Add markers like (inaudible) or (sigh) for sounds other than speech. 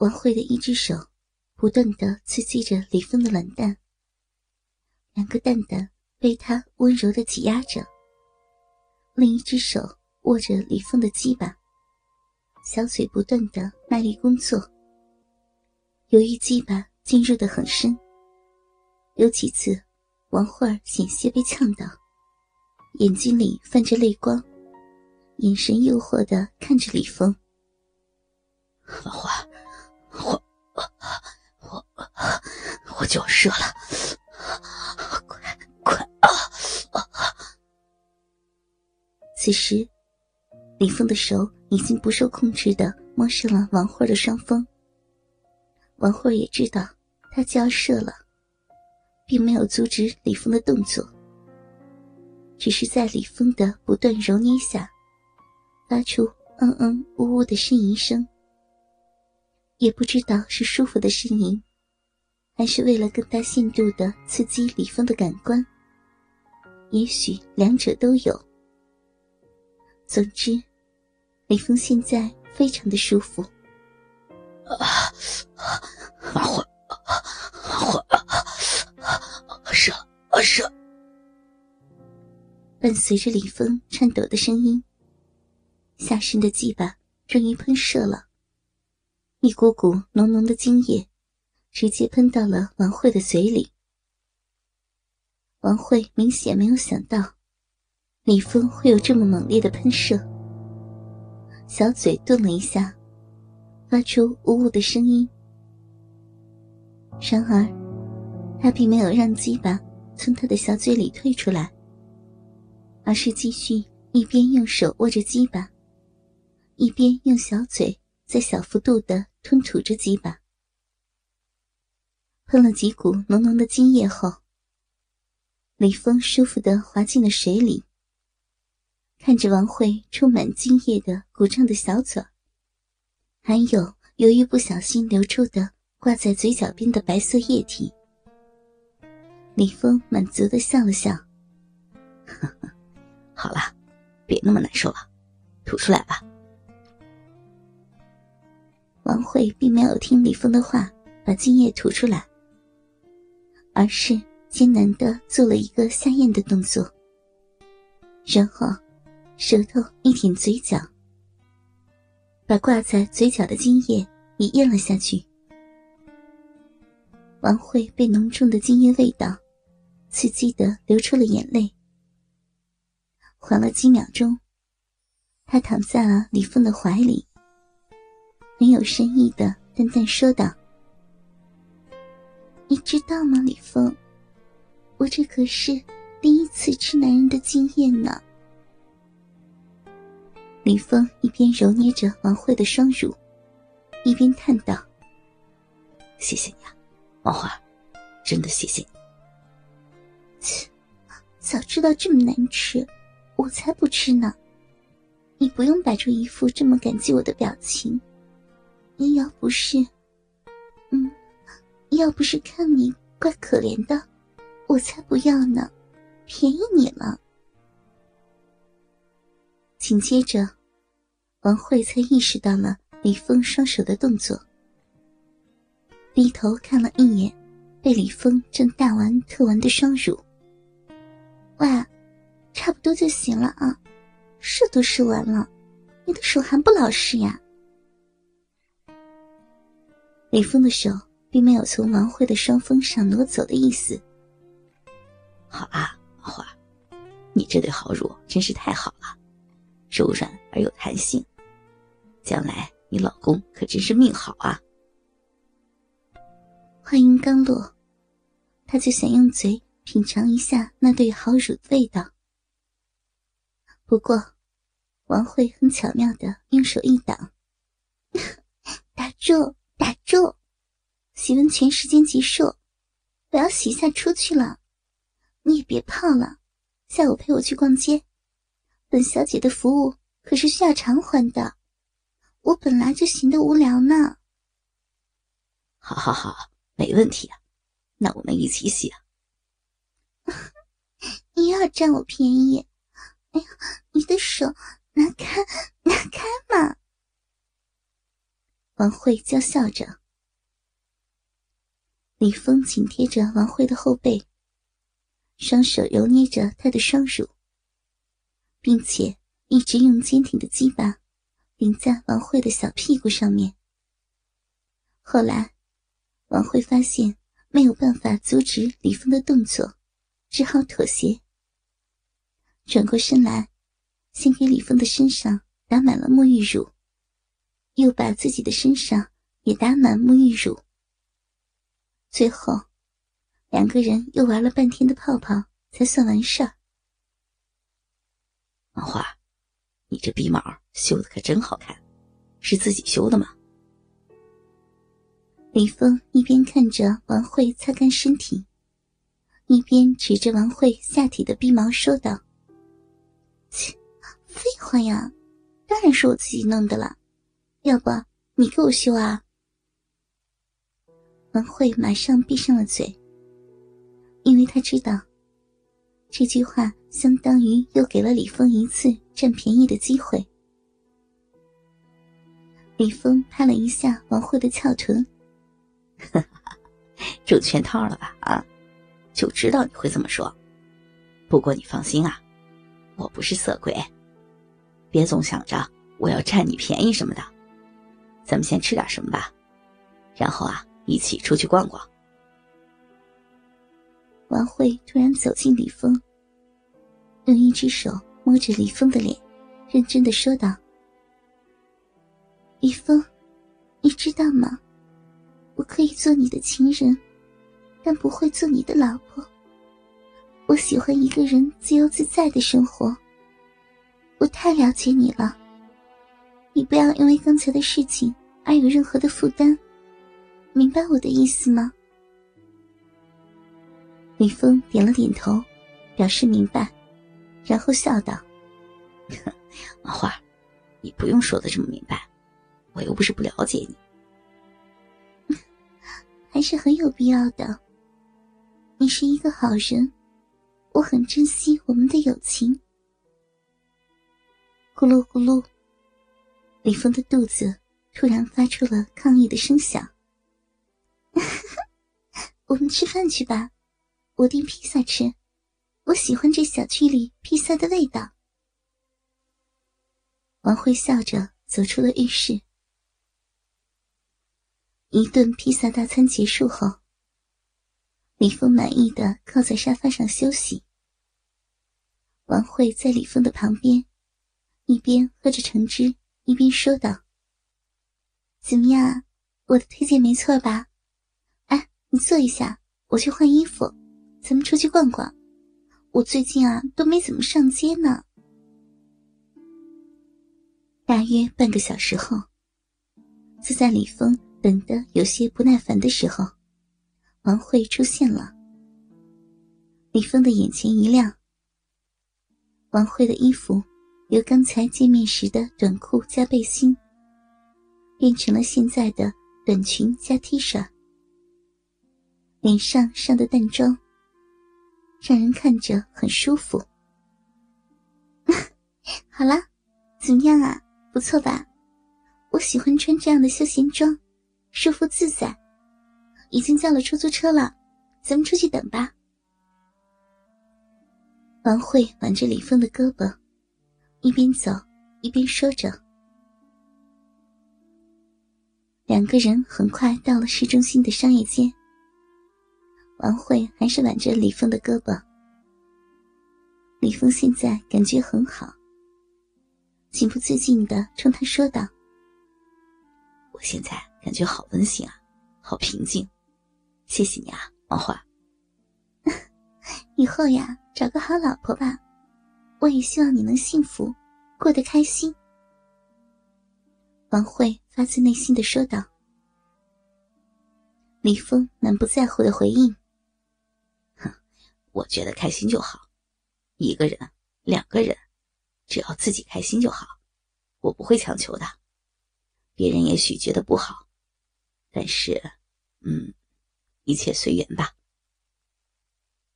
王慧的一只手不断的刺激着李峰的卵蛋，两个蛋蛋被他温柔的挤压着，另一只手握着李峰的鸡巴，小嘴不断的卖力工作。由于鸡巴进入的很深，有几次王慧儿险些被呛到，眼睛里泛着泪光，眼神诱惑的看着李峰。王慧。我我就要射了，快快啊！此时，李峰的手已经不受控制的摸上了王慧的双峰。王慧也知道他就要射了，并没有阻止李峰的动作，只是在李峰的不断揉捏下，发出嗯嗯呜呜的呻吟声。也不知道是舒服的呻吟，还是为了更大限度的刺激李峰的感官。也许两者都有。总之，李峰现在非常的舒服。啊，王慧，王慧，射，射！伴随着李峰颤抖的声音，下身的鸡巴终于喷射了。一股股浓浓的精液，直接喷到了王慧的嘴里。王慧明显没有想到，李峰会有这么猛烈的喷射，小嘴顿了一下，发出呜呜的声音。然而，他并没有让鸡巴从他的小嘴里退出来，而是继续一边用手握着鸡巴，一边用小嘴在小幅度的。吞吐着几把，喷了几股浓浓的精液后，李峰舒服的滑进了水里。看着王慧充满精液的鼓胀的小嘴，还有由于不小心流出的挂在嘴角边的白色液体，李峰满足的笑了笑：“ (laughs) 好了，别那么难受了，吐出来吧。”慧并没有听李峰的话，把精液吐出来，而是艰难的做了一个下咽的动作，然后舌头一舔嘴角，把挂在嘴角的精液也咽了下去。王慧被浓重的精液味道刺激的流出了眼泪，缓了几秒钟，她躺在了李峰的怀里。很有深意的淡淡说道：“你知道吗，李峰？我这可是第一次吃男人的经验呢。”李峰一边揉捏着王慧的双乳，一边叹道：“谢谢你啊，王慧，真的谢谢你。切，早知道这么难吃，我才不吃呢。你不用摆出一副这么感激我的表情。”你要不是，嗯，要不是看你怪可怜的，我才不要呢，便宜你了。紧接着，王慧才意识到了李峰双手的动作，低头看了一眼被李峰正大玩特玩的双乳。喂，差不多就行了啊，射都射完了，你的手还不老实呀？李峰的手并没有从王慧的双峰上挪走的意思。好啊，花，你这对好乳真是太好了，柔软而有弹性，将来你老公可真是命好啊！话音刚落，他就想用嘴品尝一下那对好乳的味道。不过，王慧很巧妙的用手一挡，(laughs) 打住。打住！洗温泉时间结束，我要洗一下出去了。你也别泡了，下午陪我去逛街。本小姐的服务可是需要偿还的，我本来就闲得无聊呢。好好好，没问题啊，那我们一起洗啊。(laughs) 你又要占我便宜？哎呀，你的手拿开，拿开嘛！王慧娇笑着。李峰紧贴着王慧的后背，双手揉捏着她的双乳，并且一直用坚挺的鸡巴顶在王慧的小屁股上面。后来，王慧发现没有办法阻止李峰的动作，只好妥协，转过身来，先给李峰的身上打满了沐浴乳。又把自己的身上也打满沐浴乳，最后两个人又玩了半天的泡泡，才算完事儿。王花，你这鼻毛修的可真好看，是自己修的吗？李峰一边看着王慧擦干身体，一边指着王慧下体的鼻毛说道：“切，废话呀，当然是我自己弄的了。”要不你给我修啊？王慧马上闭上了嘴，因为他知道这句话相当于又给了李峰一次占便宜的机会。李峰拍了一下王慧的翘臀，(laughs) 哈哈中圈套了吧？啊，就知道你会这么说。不过你放心啊，我不是色鬼，别总想着我要占你便宜什么的。咱们先吃点什么吧，然后啊，一起出去逛逛。王慧突然走进李峰，用一只手摸着李峰的脸，认真的说道：“李峰，你知道吗？我可以做你的情人，但不会做你的老婆。我喜欢一个人自由自在的生活。我太了解你了，你不要因为刚才的事情。”而有任何的负担，明白我的意思吗？李峰点了点头，表示明白，然后笑道：“ (laughs) 王花，你不用说的这么明白，我又不是不了解你，(laughs) 还是很有必要的。你是一个好人，我很珍惜我们的友情。”咕噜咕噜，李峰的肚子。突然发出了抗议的声响。(laughs) 我们吃饭去吧，我订披萨吃，我喜欢这小区里披萨的味道。王慧笑着走出了浴室。一顿披萨大餐结束后，李峰满意的靠在沙发上休息。王慧在李峰的旁边，一边喝着橙汁，一边说道。怎么样，我的推荐没错吧？哎，你坐一下，我去换衣服，咱们出去逛逛。我最近啊都没怎么上街呢。大约半个小时后，就在李峰等得有些不耐烦的时候，王慧出现了。李峰的眼前一亮，王慧的衣服由刚才见面时的短裤加背心。变成了现在的短裙加 T 恤，脸上上的淡妆，让人看着很舒服。(laughs) 好啦，怎么样啊？不错吧？我喜欢穿这样的休闲装，舒服自在。已经叫了出租车了，咱们出去等吧。王慧挽着李峰的胳膊，一边走一边说着。两个人很快到了市中心的商业街。王慧还是挽着李峰的胳膊。李峰现在感觉很好，情不自禁的冲他说道：“我现在感觉好温馨啊，好平静，谢谢你啊，王慧。(laughs) 以后呀，找个好老婆吧，我也希望你能幸福，过得开心。”王慧。发自内心的说道：“李峰满不在乎的回应，哼，我觉得开心就好，一个人、两个人，只要自己开心就好，我不会强求的。别人也许觉得不好，但是，嗯，一切随缘吧。”